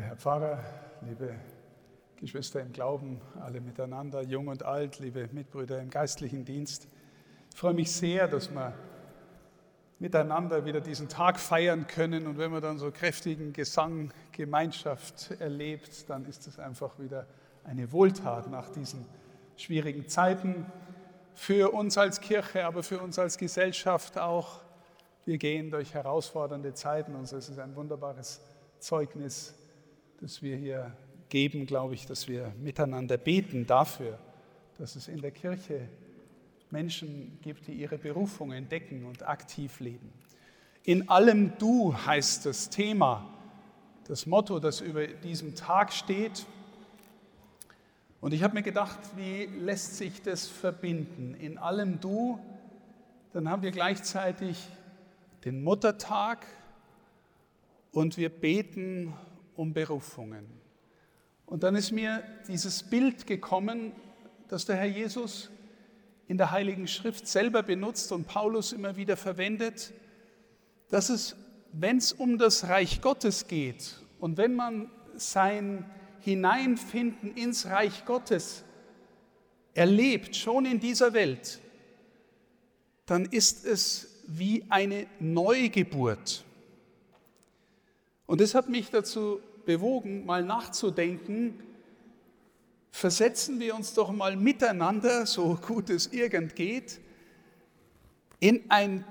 Herr Pfarrer, liebe Geschwister im Glauben, alle miteinander, jung und alt, liebe Mitbrüder im geistlichen Dienst. Ich freue mich sehr, dass wir miteinander wieder diesen Tag feiern können. Und wenn man dann so kräftigen Gesang, Gemeinschaft erlebt, dann ist es einfach wieder eine Wohltat nach diesen schwierigen Zeiten. Für uns als Kirche, aber für uns als Gesellschaft auch. Wir gehen durch herausfordernde Zeiten und es ist ein wunderbares Zeugnis das wir hier geben, glaube ich, dass wir miteinander beten dafür, dass es in der Kirche Menschen gibt, die ihre Berufung entdecken und aktiv leben. In allem Du heißt das Thema, das Motto, das über diesem Tag steht. Und ich habe mir gedacht, wie lässt sich das verbinden? In allem Du, dann haben wir gleichzeitig den Muttertag und wir beten um Berufungen. Und dann ist mir dieses Bild gekommen, das der Herr Jesus in der Heiligen Schrift selber benutzt und Paulus immer wieder verwendet, dass es, wenn es um das Reich Gottes geht und wenn man sein Hineinfinden ins Reich Gottes erlebt, schon in dieser Welt, dann ist es wie eine Neugeburt. Und das hat mich dazu bewogen, mal nachzudenken, versetzen wir uns doch mal miteinander, so gut es irgend geht, in ein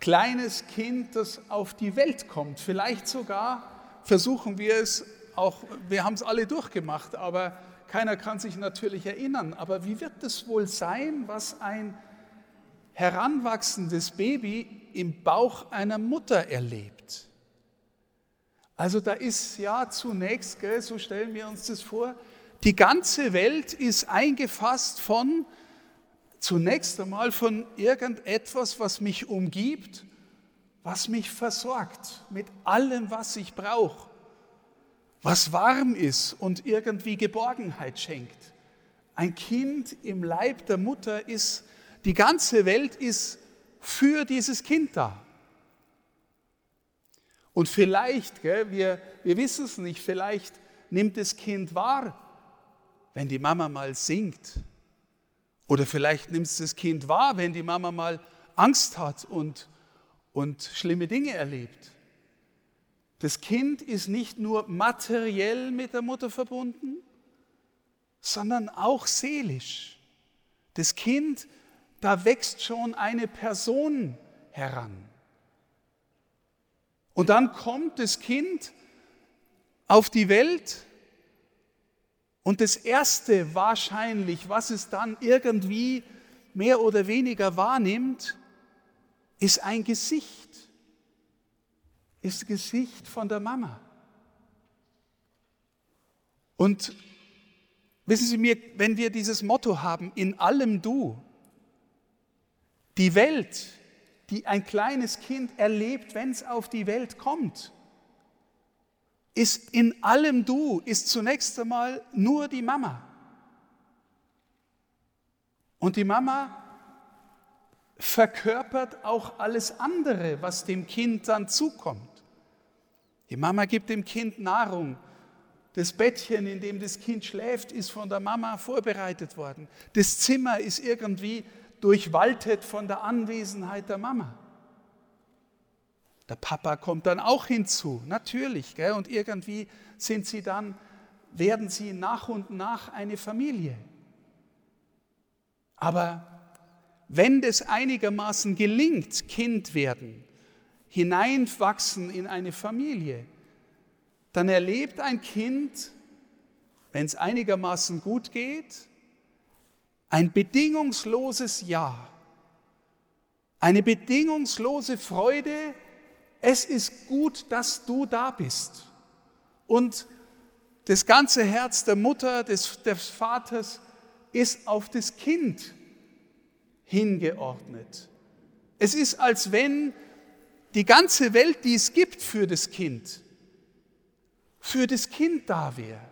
kleines Kind, das auf die Welt kommt. Vielleicht sogar versuchen wir es auch, wir haben es alle durchgemacht, aber keiner kann sich natürlich erinnern. Aber wie wird es wohl sein, was ein heranwachsendes Baby im Bauch einer Mutter erlebt? Also da ist ja zunächst, gell, so stellen wir uns das vor, die ganze Welt ist eingefasst von, zunächst einmal von irgendetwas, was mich umgibt, was mich versorgt mit allem, was ich brauche, was warm ist und irgendwie Geborgenheit schenkt. Ein Kind im Leib der Mutter ist, die ganze Welt ist für dieses Kind da. Und vielleicht, gell, wir, wir wissen es nicht, vielleicht nimmt das Kind wahr, wenn die Mama mal singt. Oder vielleicht nimmt es das Kind wahr, wenn die Mama mal Angst hat und, und schlimme Dinge erlebt. Das Kind ist nicht nur materiell mit der Mutter verbunden, sondern auch seelisch. Das Kind, da wächst schon eine Person heran. Und dann kommt das Kind auf die Welt und das Erste wahrscheinlich, was es dann irgendwie mehr oder weniger wahrnimmt, ist ein Gesicht, ist das Gesicht von der Mama. Und wissen Sie mir, wenn wir dieses Motto haben, in allem du, die Welt die ein kleines Kind erlebt, wenn es auf die Welt kommt, ist in allem du, ist zunächst einmal nur die Mama. Und die Mama verkörpert auch alles andere, was dem Kind dann zukommt. Die Mama gibt dem Kind Nahrung. Das Bettchen, in dem das Kind schläft, ist von der Mama vorbereitet worden. Das Zimmer ist irgendwie durchwaltet von der Anwesenheit der Mama. Der Papa kommt dann auch hinzu, natürlich. Gell? Und irgendwie sind sie dann, werden sie nach und nach eine Familie. Aber wenn das einigermaßen gelingt, Kind werden, hineinwachsen in eine Familie, dann erlebt ein Kind, wenn es einigermaßen gut geht, ein bedingungsloses Ja, eine bedingungslose Freude, es ist gut, dass du da bist. Und das ganze Herz der Mutter, des, des Vaters ist auf das Kind hingeordnet. Es ist, als wenn die ganze Welt, die es gibt für das Kind, für das Kind da wäre.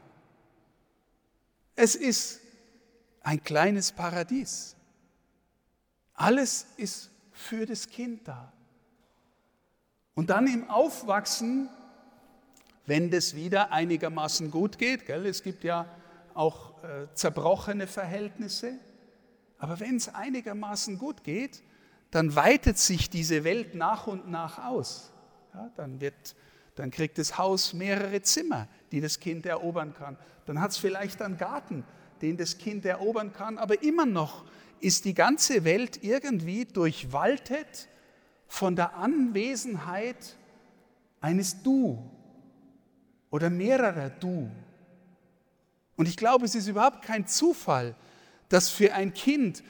Es ist ein kleines Paradies. Alles ist für das Kind da. Und dann im Aufwachsen wenn das wieder einigermaßen gut geht. Gell? Es gibt ja auch äh, zerbrochene Verhältnisse. Aber wenn es einigermaßen gut geht, dann weitet sich diese Welt nach und nach aus. Ja, dann, wird, dann kriegt das Haus mehrere Zimmer, die das Kind erobern kann. Dann hat es vielleicht einen Garten, den das Kind erobern kann. Aber immer noch ist die ganze Welt irgendwie durchwaltet von der Anwesenheit eines Du oder mehrerer Du. Und ich glaube, es ist überhaupt kein Zufall, dass für ein Kind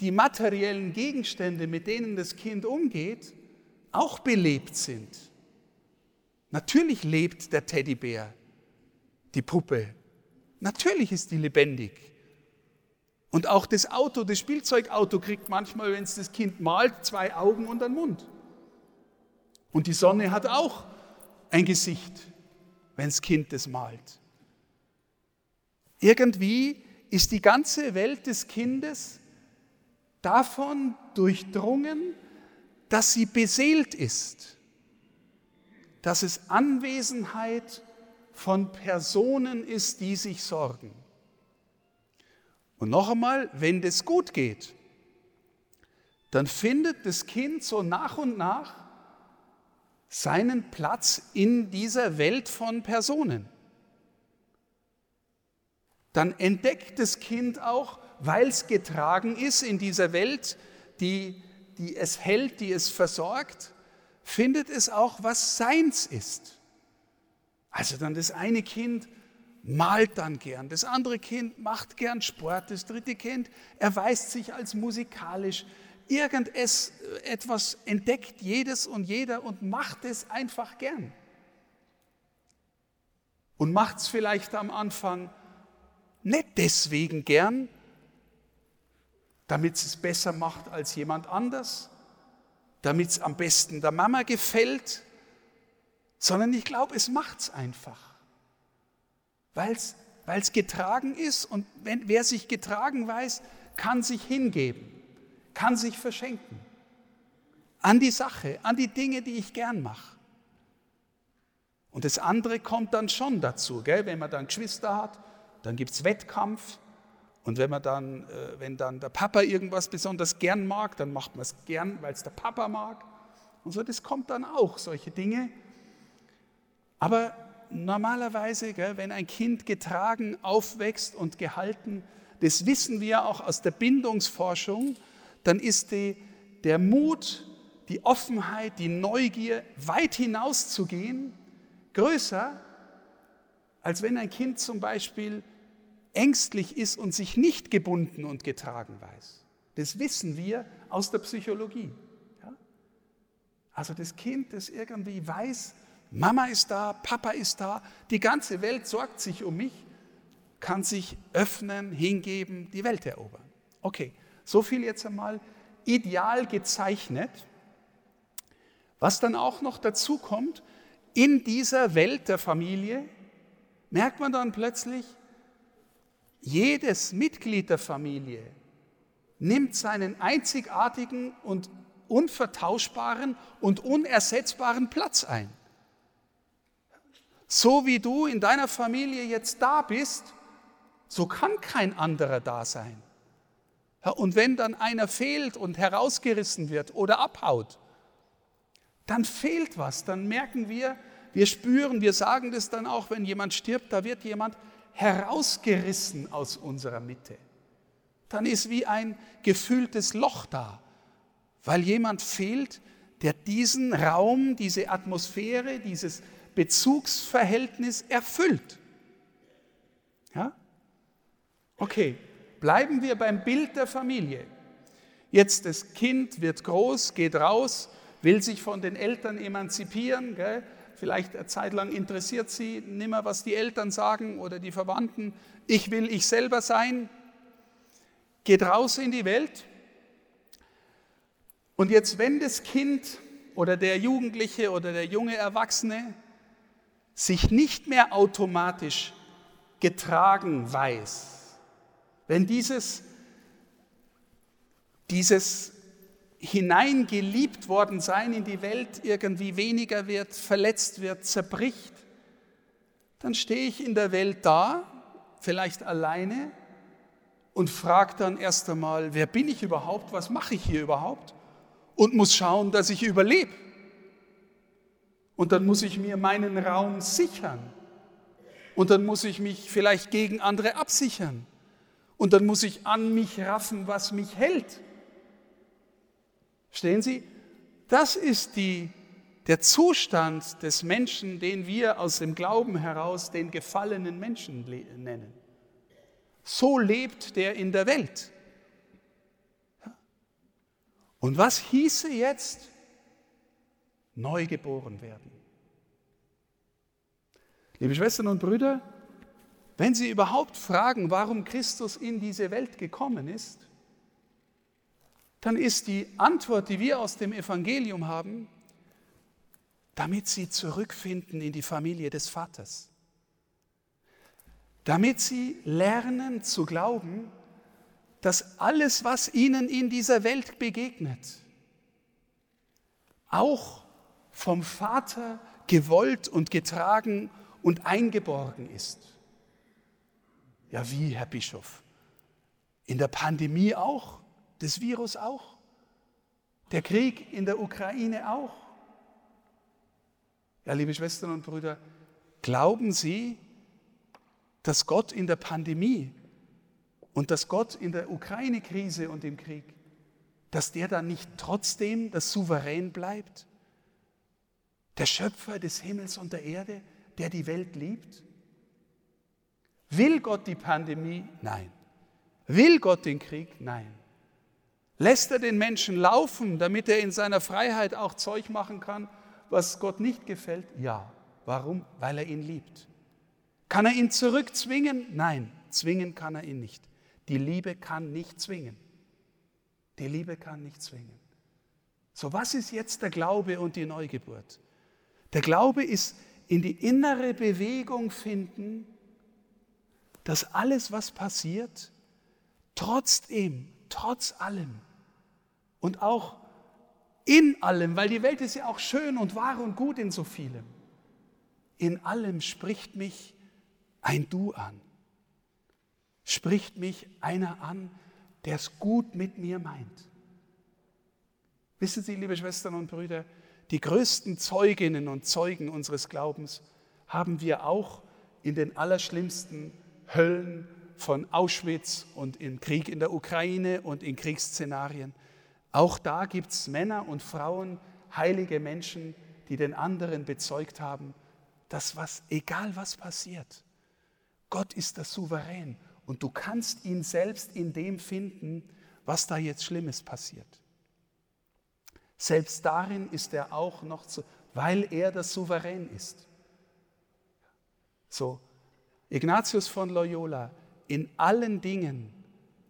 die materiellen Gegenstände, mit denen das Kind umgeht, auch belebt sind. Natürlich lebt der Teddybär, die Puppe. Natürlich ist die lebendig. Und auch das Auto, das Spielzeugauto kriegt manchmal, wenn es das Kind malt, zwei Augen und einen Mund. Und die Sonne hat auch ein Gesicht, wenn das Kind das malt. Irgendwie ist die ganze Welt des Kindes davon durchdrungen, dass sie beseelt ist, dass es Anwesenheit von Personen ist, die sich sorgen. Und noch einmal, wenn das gut geht, dann findet das Kind so nach und nach seinen Platz in dieser Welt von Personen. Dann entdeckt das Kind auch, weil es getragen ist in dieser Welt, die, die es hält, die es versorgt, findet es auch, was seins ist. Also dann das eine Kind malt dann gern, das andere Kind macht gern Sport, das dritte Kind erweist sich als musikalisch. Irgendetwas entdeckt jedes und jeder und macht es einfach gern. Und macht es vielleicht am Anfang nicht deswegen gern, damit es besser macht als jemand anders, damit es am besten der Mama gefällt, sondern ich glaube, es macht es einfach, weil es getragen ist und wenn, wer sich getragen weiß, kann sich hingeben, kann sich verschenken an die Sache, an die Dinge, die ich gern mache. Und das andere kommt dann schon dazu, gell? wenn man dann Geschwister hat, dann gibt es Wettkampf, und wenn, man dann, äh, wenn dann der Papa irgendwas besonders gern mag, dann macht man es gern, weil es der Papa mag. Und so, das kommt dann auch, solche Dinge. Aber normalerweise, gell, wenn ein Kind getragen aufwächst und gehalten, das wissen wir auch aus der Bindungsforschung, dann ist die, der Mut, die Offenheit, die Neugier, weit hinaus zu gehen, größer, als wenn ein Kind zum Beispiel ängstlich ist und sich nicht gebunden und getragen weiß. Das wissen wir aus der Psychologie. Ja? Also das Kind, das irgendwie weiß, Mama ist da, Papa ist da, die ganze Welt sorgt sich um mich, kann sich öffnen, hingeben, die Welt erobern. Okay, so viel jetzt einmal ideal gezeichnet. Was dann auch noch dazu kommt, in dieser Welt der Familie merkt man dann plötzlich, jedes Mitglied der Familie nimmt seinen einzigartigen und unvertauschbaren und unersetzbaren Platz ein. So wie du in deiner Familie jetzt da bist, so kann kein anderer da sein. Und wenn dann einer fehlt und herausgerissen wird oder abhaut, dann fehlt was, dann merken wir, wir spüren, wir sagen das dann auch, wenn jemand stirbt, da wird jemand herausgerissen aus unserer Mitte. Dann ist wie ein gefülltes Loch da, weil jemand fehlt, der diesen Raum, diese Atmosphäre, dieses Bezugsverhältnis erfüllt. Ja? Okay, bleiben wir beim Bild der Familie. Jetzt das Kind wird groß, geht raus, will sich von den Eltern emanzipieren, gell? vielleicht eine Zeit lang interessiert sie nimmer, was die Eltern sagen oder die Verwandten. Ich will ich selber sein. Geht raus in die Welt. Und jetzt, wenn das Kind oder der Jugendliche oder der junge Erwachsene sich nicht mehr automatisch getragen weiß, wenn dieses, dieses hineingeliebt worden sein in die Welt irgendwie weniger wird, verletzt wird, zerbricht, dann stehe ich in der Welt da, vielleicht alleine, und frage dann erst einmal, wer bin ich überhaupt, was mache ich hier überhaupt? Und muss schauen, dass ich überlebe. Und dann muss ich mir meinen Raum sichern. Und dann muss ich mich vielleicht gegen andere absichern. Und dann muss ich an mich raffen, was mich hält. Stehen Sie? Das ist die, der Zustand des Menschen, den wir aus dem Glauben heraus den gefallenen Menschen nennen. So lebt der in der Welt. Und was hieße jetzt neu geboren werden? Liebe Schwestern und Brüder, wenn Sie überhaupt fragen, warum Christus in diese Welt gekommen ist, dann ist die Antwort, die wir aus dem Evangelium haben, damit Sie zurückfinden in die Familie des Vaters. Damit Sie lernen zu glauben, dass alles, was Ihnen in dieser Welt begegnet, auch vom Vater gewollt und getragen und eingeborgen ist. Ja, wie, Herr Bischof? In der Pandemie auch, das Virus auch, der Krieg in der Ukraine auch. Ja, liebe Schwestern und Brüder, glauben Sie, dass Gott in der Pandemie und dass Gott in der Ukraine-Krise und im Krieg, dass der dann nicht trotzdem das Souverän bleibt? Der Schöpfer des Himmels und der Erde, der die Welt liebt? Will Gott die Pandemie? Nein. Will Gott den Krieg? Nein. Lässt er den Menschen laufen, damit er in seiner Freiheit auch Zeug machen kann, was Gott nicht gefällt? Ja. Warum? Weil er ihn liebt. Kann er ihn zurückzwingen? Nein, zwingen kann er ihn nicht. Die Liebe kann nicht zwingen. Die Liebe kann nicht zwingen. So, was ist jetzt der Glaube und die Neugeburt? Der Glaube ist in die innere Bewegung finden, dass alles, was passiert, trotzdem, trotz allem und auch in allem, weil die Welt ist ja auch schön und wahr und gut in so vielem, in allem spricht mich ein Du an, spricht mich einer an, der es gut mit mir meint. Wissen Sie, liebe Schwestern und Brüder, die größten Zeuginnen und Zeugen unseres Glaubens haben wir auch in den allerschlimmsten Höllen von Auschwitz und im Krieg in der Ukraine und in Kriegsszenarien. Auch da gibt es Männer und Frauen, heilige Menschen, die den anderen bezeugt haben, dass was, egal was passiert, Gott ist das Souverän und du kannst ihn selbst in dem finden, was da jetzt Schlimmes passiert. Selbst darin ist er auch noch, zu, weil er das Souverän ist. So, Ignatius von Loyola, in allen Dingen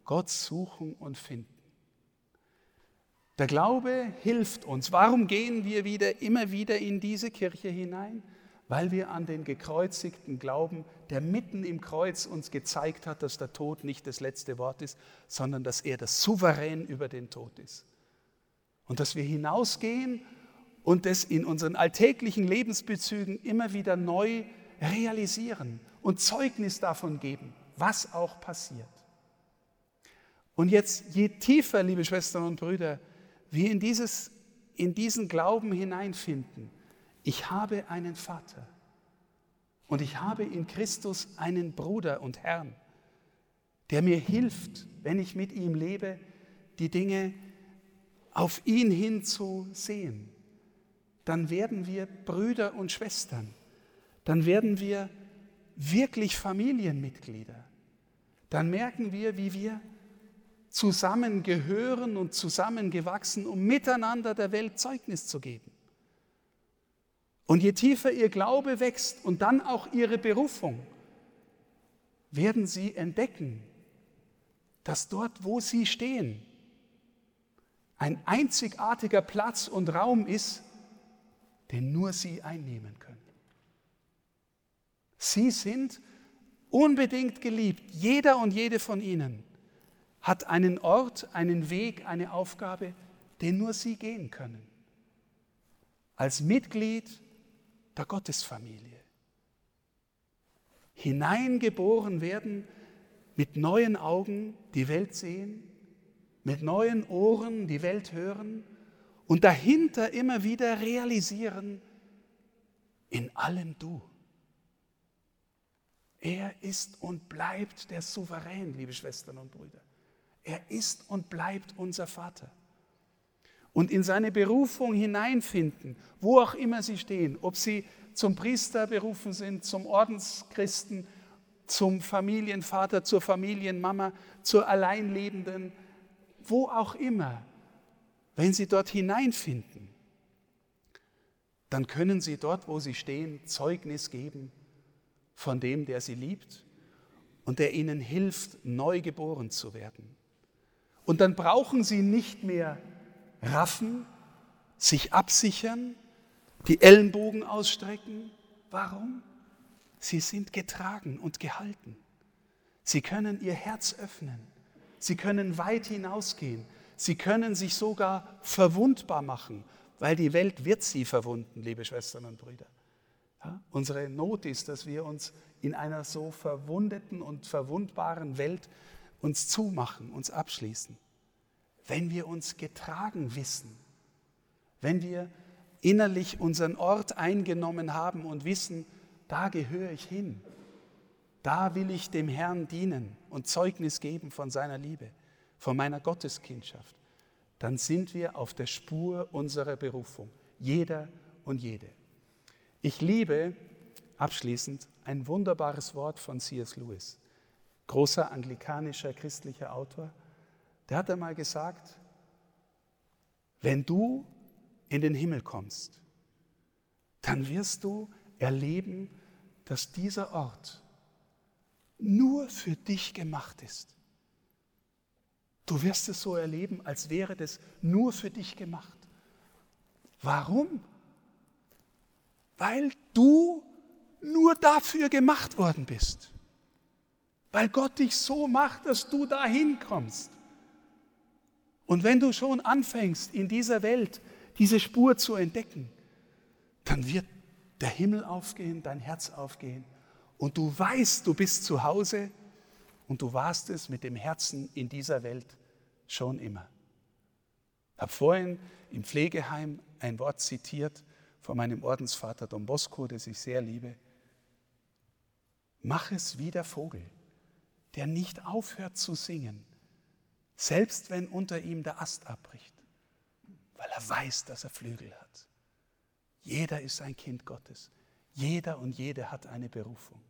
Gott suchen und finden. Der Glaube hilft uns. Warum gehen wir wieder, immer wieder in diese Kirche hinein? Weil wir an den gekreuzigten glauben, der mitten im Kreuz uns gezeigt hat, dass der Tod nicht das letzte Wort ist, sondern dass er das Souverän über den Tod ist. Und dass wir hinausgehen und es in unseren alltäglichen Lebensbezügen immer wieder neu realisieren und Zeugnis davon geben, was auch passiert. Und jetzt, je tiefer, liebe Schwestern und Brüder, wir in, dieses, in diesen Glauben hineinfinden, ich habe einen Vater und ich habe in Christus einen Bruder und Herrn, der mir hilft, wenn ich mit ihm lebe, die Dinge auf ihn hin zu sehen. Dann werden wir Brüder und Schwestern. Dann werden wir wirklich Familienmitglieder. Dann merken wir, wie wir zusammengehören und zusammengewachsen, um miteinander der Welt Zeugnis zu geben. Und je tiefer ihr Glaube wächst und dann auch ihre Berufung, werden sie entdecken, dass dort, wo sie stehen, ein einzigartiger Platz und Raum ist, den nur sie einnehmen können. Sie sind unbedingt geliebt, jeder und jede von ihnen hat einen Ort, einen Weg, eine Aufgabe, den nur sie gehen können. Als Mitglied der Gottesfamilie. hineingeboren werden, mit neuen Augen die Welt sehen, mit neuen Ohren die Welt hören und dahinter immer wieder realisieren, in allem du. Er ist und bleibt der Souverän, liebe Schwestern und Brüder. Er ist und bleibt unser Vater. Und in seine Berufung hineinfinden, wo auch immer sie stehen, ob sie zum Priester berufen sind, zum Ordenschristen, zum Familienvater, zur Familienmama, zur Alleinlebenden, wo auch immer, wenn sie dort hineinfinden, dann können sie dort, wo sie stehen, Zeugnis geben von dem, der sie liebt und der ihnen hilft, neu geboren zu werden. Und dann brauchen sie nicht mehr raffen, sich absichern, die Ellenbogen ausstrecken. Warum? Sie sind getragen und gehalten. Sie können ihr Herz öffnen. Sie können weit hinausgehen. Sie können sich sogar verwundbar machen, weil die Welt wird sie verwunden, liebe Schwestern und Brüder. Ja? Unsere Not ist, dass wir uns in einer so verwundeten und verwundbaren Welt uns zumachen, uns abschließen. Wenn wir uns getragen wissen, wenn wir innerlich unseren Ort eingenommen haben und wissen, da gehöre ich hin, da will ich dem Herrn dienen und Zeugnis geben von seiner Liebe, von meiner Gotteskindschaft, dann sind wir auf der Spur unserer Berufung, jeder und jede. Ich liebe abschließend ein wunderbares Wort von C.S. Lewis, großer anglikanischer christlicher Autor. Der hat einmal gesagt, wenn du in den Himmel kommst, dann wirst du erleben, dass dieser Ort nur für dich gemacht ist. Du wirst es so erleben, als wäre das nur für dich gemacht. Warum? Weil du nur dafür gemacht worden bist. Weil Gott dich so macht, dass du dahin kommst. Und wenn du schon anfängst, in dieser Welt diese Spur zu entdecken, dann wird der Himmel aufgehen, dein Herz aufgehen und du weißt, du bist zu Hause und du warst es mit dem Herzen in dieser Welt schon immer. Ich habe vorhin im Pflegeheim ein Wort zitiert von meinem Ordensvater Don Bosco, das ich sehr liebe. Mach es wie der Vogel, der nicht aufhört zu singen, selbst wenn unter ihm der Ast abbricht, weil er weiß, dass er Flügel hat. Jeder ist ein Kind Gottes. Jeder und jede hat eine Berufung.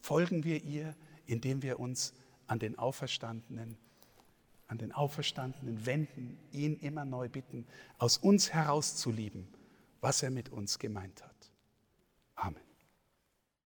Folgen wir ihr, indem wir uns an den Auferstandenen, an den Auferstandenen wenden, ihn immer neu bitten, aus uns heraus zu lieben, was er mit uns gemeint hat. Amen.